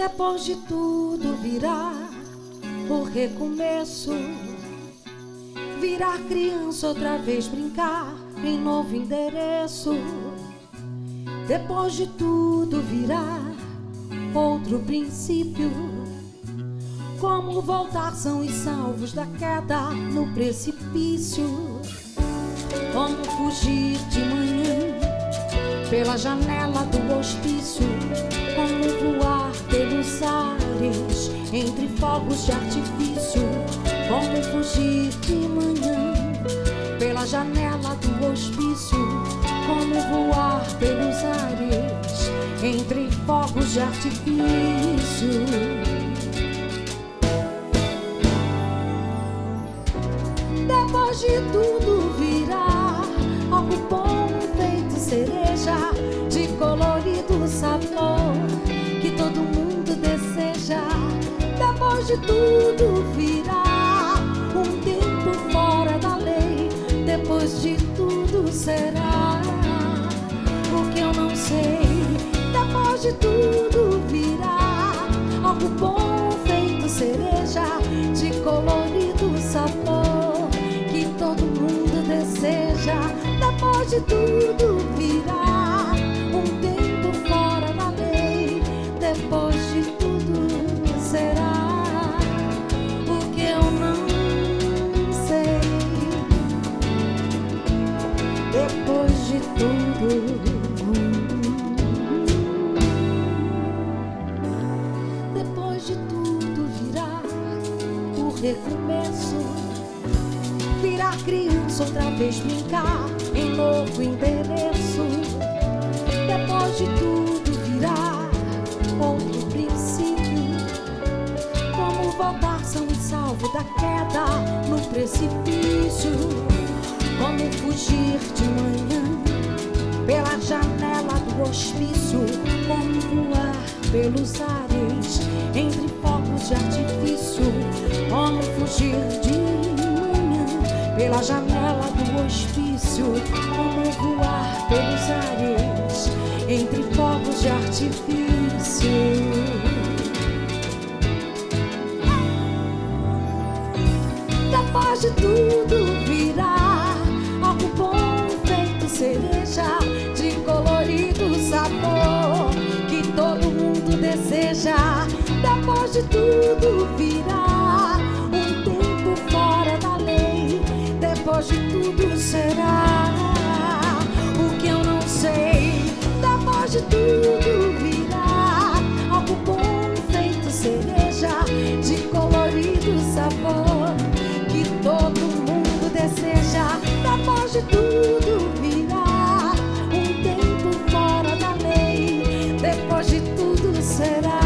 Depois de tudo virá o recomeço. Virar criança outra vez brincar em novo endereço. Depois de tudo virá outro princípio. Como voltar são e salvos da queda no precipício. Como fugir de manhã pela janela do hospício. Como voar entre fogos de artifício. Como fugir de manhã pela janela do hospício. Como voar pelos ares entre fogos de artifício. Depois de tudo de tudo virá um tempo fora da lei. Depois de tudo será o que eu não sei. Depois de tudo virá algo bom feito cereja de colorido sabor que todo mundo deseja. Depois de tudo virá recomeço. Virar criança outra vez brincar em novo endereço. Depois de tudo virá outro princípio. Como voltar são e salvo da queda no precipício. Como fugir de manhã pela janela do hospício, como voar pelos ares entre fogos de artifício, como fugir de manhã pela janela do hospício, como voar pelos ares entre fogos de artifício. Depois de tudo virá algo bom feito cereja de colorido sabor que todo mundo deseja. Depois de tudo virá tudo será.